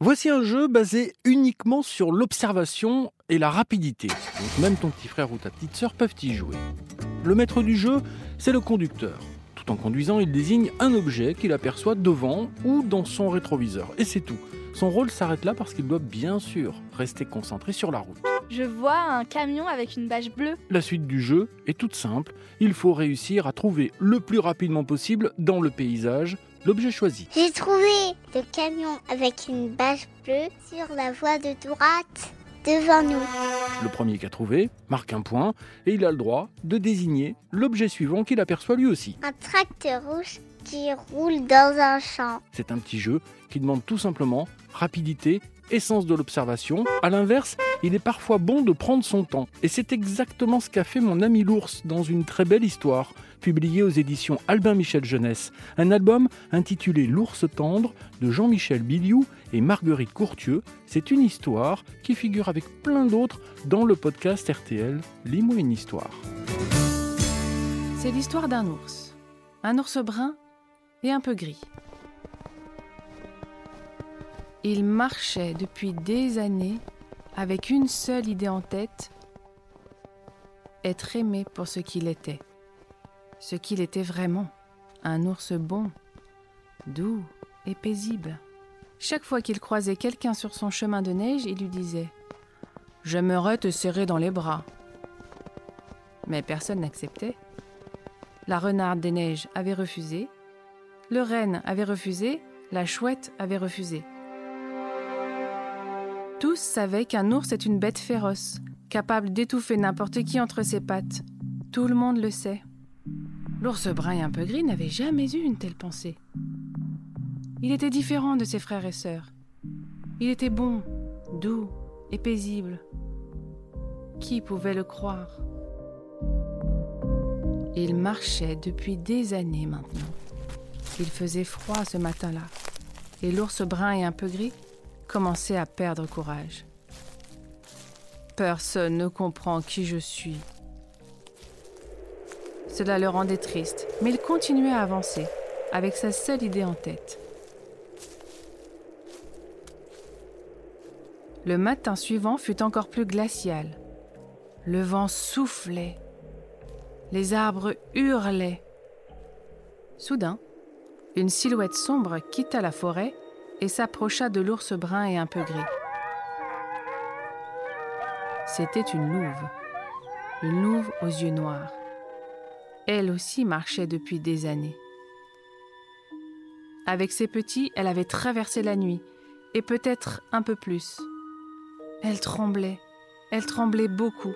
Voici un jeu basé uniquement sur l'observation et la rapidité. Donc même ton petit frère ou ta petite sœur peuvent y jouer. Le maître du jeu, c'est le conducteur. Tout en conduisant, il désigne un objet qu'il aperçoit devant ou dans son rétroviseur. Et c'est tout. Son rôle s'arrête là parce qu'il doit bien sûr rester concentré sur la route. Je vois un camion avec une bâche bleue. La suite du jeu est toute simple. Il faut réussir à trouver le plus rapidement possible dans le paysage l'objet choisi. J'ai trouvé le camion avec une bâche bleue sur la voie de droite devant nous. Le premier qui a trouvé marque un point et il a le droit de désigner l'objet suivant qu'il aperçoit lui aussi. Un tracteur rouge qui roule dans un champ. C'est un petit jeu qui demande tout simplement rapidité essence de l'observation. A l'inverse, il est parfois bon de prendre son temps. Et c'est exactement ce qu'a fait mon ami l'ours dans une très belle histoire, publiée aux éditions Albin Michel Jeunesse. Un album intitulé L'ours tendre de Jean-Michel Biliou et Marguerite Courtieux. C'est une histoire qui figure avec plein d'autres dans le podcast RTL Lis-moi une histoire. C'est l'histoire d'un ours. Un ours brun et un peu gris. Il marchait depuis des années avec une seule idée en tête, être aimé pour ce qu'il était. Ce qu'il était vraiment, un ours bon, doux et paisible. Chaque fois qu'il croisait quelqu'un sur son chemin de neige, il lui disait ⁇ J'aimerais te serrer dans les bras ⁇ Mais personne n'acceptait. La renarde des neiges avait refusé, le renne avait refusé, la chouette avait refusé. Tous savaient qu'un ours est une bête féroce, capable d'étouffer n'importe qui entre ses pattes. Tout le monde le sait. L'ours brun et un peu gris n'avait jamais eu une telle pensée. Il était différent de ses frères et sœurs. Il était bon, doux et paisible. Qui pouvait le croire? Il marchait depuis des années maintenant. Il faisait froid ce matin-là, et l'ours brun et un peu gris commençait à perdre courage. Personne ne comprend qui je suis. Cela le rendait triste, mais il continuait à avancer, avec sa seule idée en tête. Le matin suivant fut encore plus glacial. Le vent soufflait. Les arbres hurlaient. Soudain, une silhouette sombre quitta la forêt et s'approcha de l'ours brun et un peu gris. C'était une louve, une louve aux yeux noirs. Elle aussi marchait depuis des années. Avec ses petits, elle avait traversé la nuit, et peut-être un peu plus. Elle tremblait, elle tremblait beaucoup.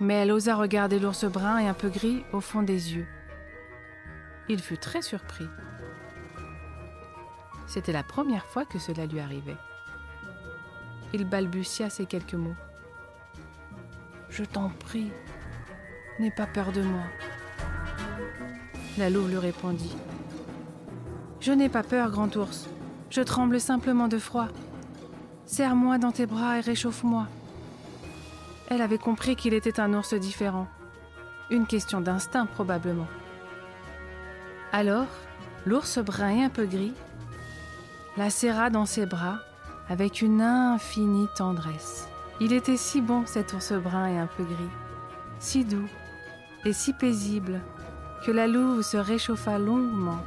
Mais elle osa regarder l'ours brun et un peu gris au fond des yeux. Il fut très surpris. C'était la première fois que cela lui arrivait. Il balbutia ces quelques mots. Je t'en prie, n'aie pas peur de moi. La louve lui répondit. Je n'ai pas peur, grand ours. Je tremble simplement de froid. Serre-moi dans tes bras et réchauffe-moi. Elle avait compris qu'il était un ours différent. Une question d'instinct probablement. Alors, l'ours brun et un peu gris la serra dans ses bras avec une infinie tendresse. Il était si bon cet ours brun et un peu gris, si doux et si paisible que la louve se réchauffa longuement,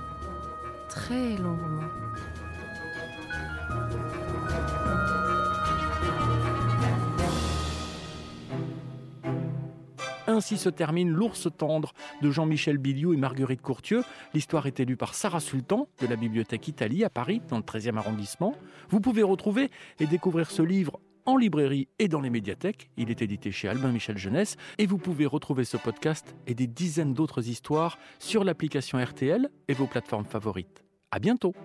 très longuement. Ainsi se termine L'ours tendre de Jean-Michel Biliou et Marguerite Courtieux. L'histoire est élue par Sarah Sultan de la Bibliothèque Italie à Paris, dans le 13e arrondissement. Vous pouvez retrouver et découvrir ce livre en librairie et dans les médiathèques. Il est édité chez Albin Michel Jeunesse. Et vous pouvez retrouver ce podcast et des dizaines d'autres histoires sur l'application RTL et vos plateformes favorites. À bientôt!